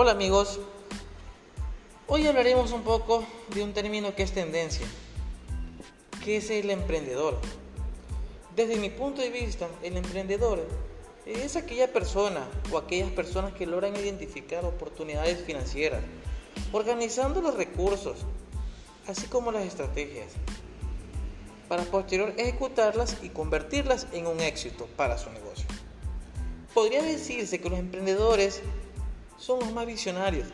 Hola amigos, hoy hablaremos un poco de un término que es tendencia, que es el emprendedor. Desde mi punto de vista, el emprendedor es aquella persona o aquellas personas que logran identificar oportunidades financieras, organizando los recursos, así como las estrategias, para posterior ejecutarlas y convertirlas en un éxito para su negocio. Podría decirse que los emprendedores son los más visionarios,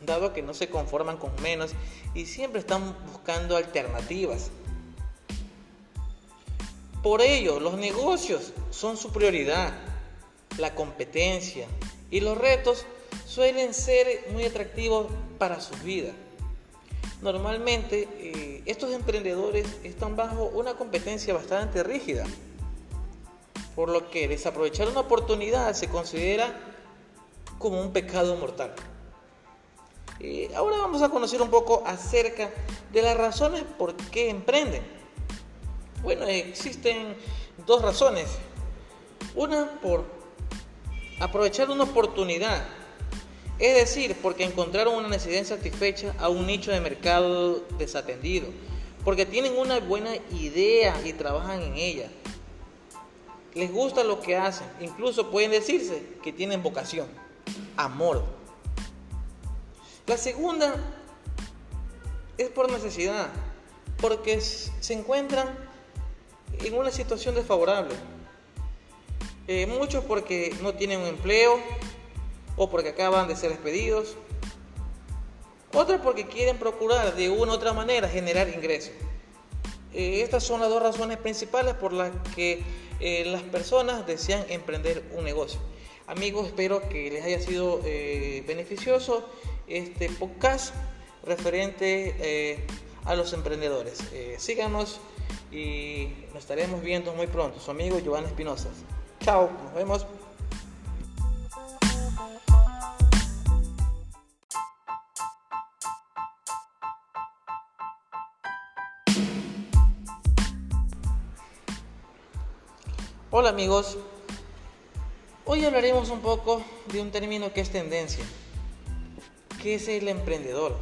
dado que no se conforman con menos y siempre están buscando alternativas. Por ello, los negocios son su prioridad, la competencia y los retos suelen ser muy atractivos para sus vidas. Normalmente eh, estos emprendedores están bajo una competencia bastante rígida, por lo que desaprovechar una oportunidad se considera como un pecado mortal. ahora vamos a conocer un poco acerca de las razones por qué emprenden. Bueno, existen dos razones. Una por aprovechar una oportunidad, es decir, porque encontraron una necesidad satisfecha a un nicho de mercado desatendido, porque tienen una buena idea y trabajan en ella. Les gusta lo que hacen, incluso pueden decirse que tienen vocación amor. La segunda es por necesidad, porque se encuentran en una situación desfavorable. Eh, muchos porque no tienen un empleo o porque acaban de ser despedidos. Otros porque quieren procurar de una u otra manera generar ingresos. Eh, estas son las dos razones principales por las que eh, las personas desean emprender un negocio. Amigos, espero que les haya sido eh, beneficioso este podcast referente eh, a los emprendedores. Eh, síganos y nos estaremos viendo muy pronto. Su amigo Giovanni Espinosa. Chao, nos vemos. Hola amigos, Hoy hablaremos un poco de un término que es tendencia, que es el emprendedor.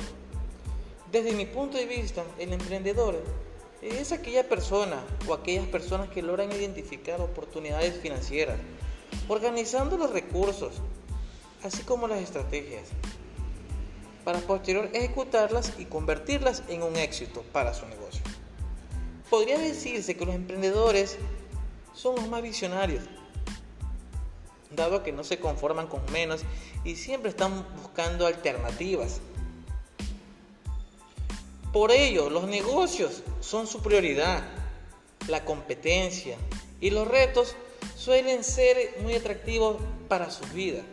Desde mi punto de vista, el emprendedor es aquella persona o aquellas personas que logran identificar oportunidades financieras, organizando los recursos, así como las estrategias, para posterior ejecutarlas y convertirlas en un éxito para su negocio. Podría decirse que los emprendedores son los más visionarios dado que no se conforman con menos y siempre están buscando alternativas. Por ello, los negocios son su prioridad, la competencia y los retos suelen ser muy atractivos para sus vidas.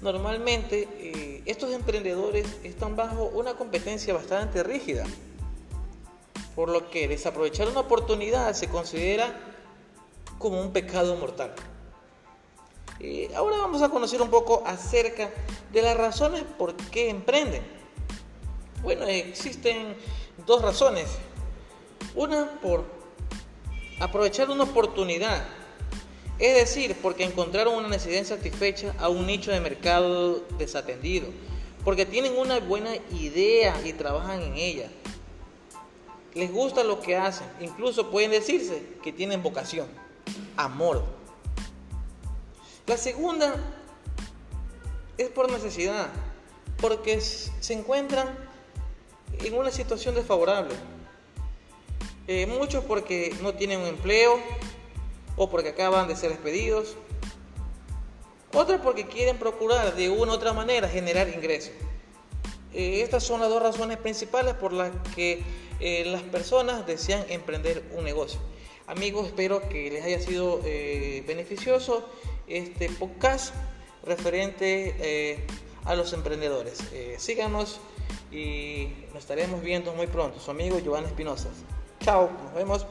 Normalmente eh, estos emprendedores están bajo una competencia bastante rígida, por lo que desaprovechar una oportunidad se considera como un pecado mortal ahora vamos a conocer un poco acerca de las razones por qué emprenden. Bueno, existen dos razones. Una por aprovechar una oportunidad, es decir, porque encontraron una necesidad satisfecha a un nicho de mercado desatendido, porque tienen una buena idea y trabajan en ella. Les gusta lo que hacen, incluso pueden decirse que tienen vocación, amor la segunda es por necesidad, porque se encuentran en una situación desfavorable. Eh, muchos porque no tienen un empleo o porque acaban de ser despedidos. Otros porque quieren procurar de una u otra manera generar ingresos. Eh, estas son las dos razones principales por las que eh, las personas desean emprender un negocio. Amigos, espero que les haya sido beneficioso este podcast referente eh, a los emprendedores. Eh, síganos y nos estaremos viendo muy pronto. Su amigo Giovanni Espinosa. Chao, nos vemos.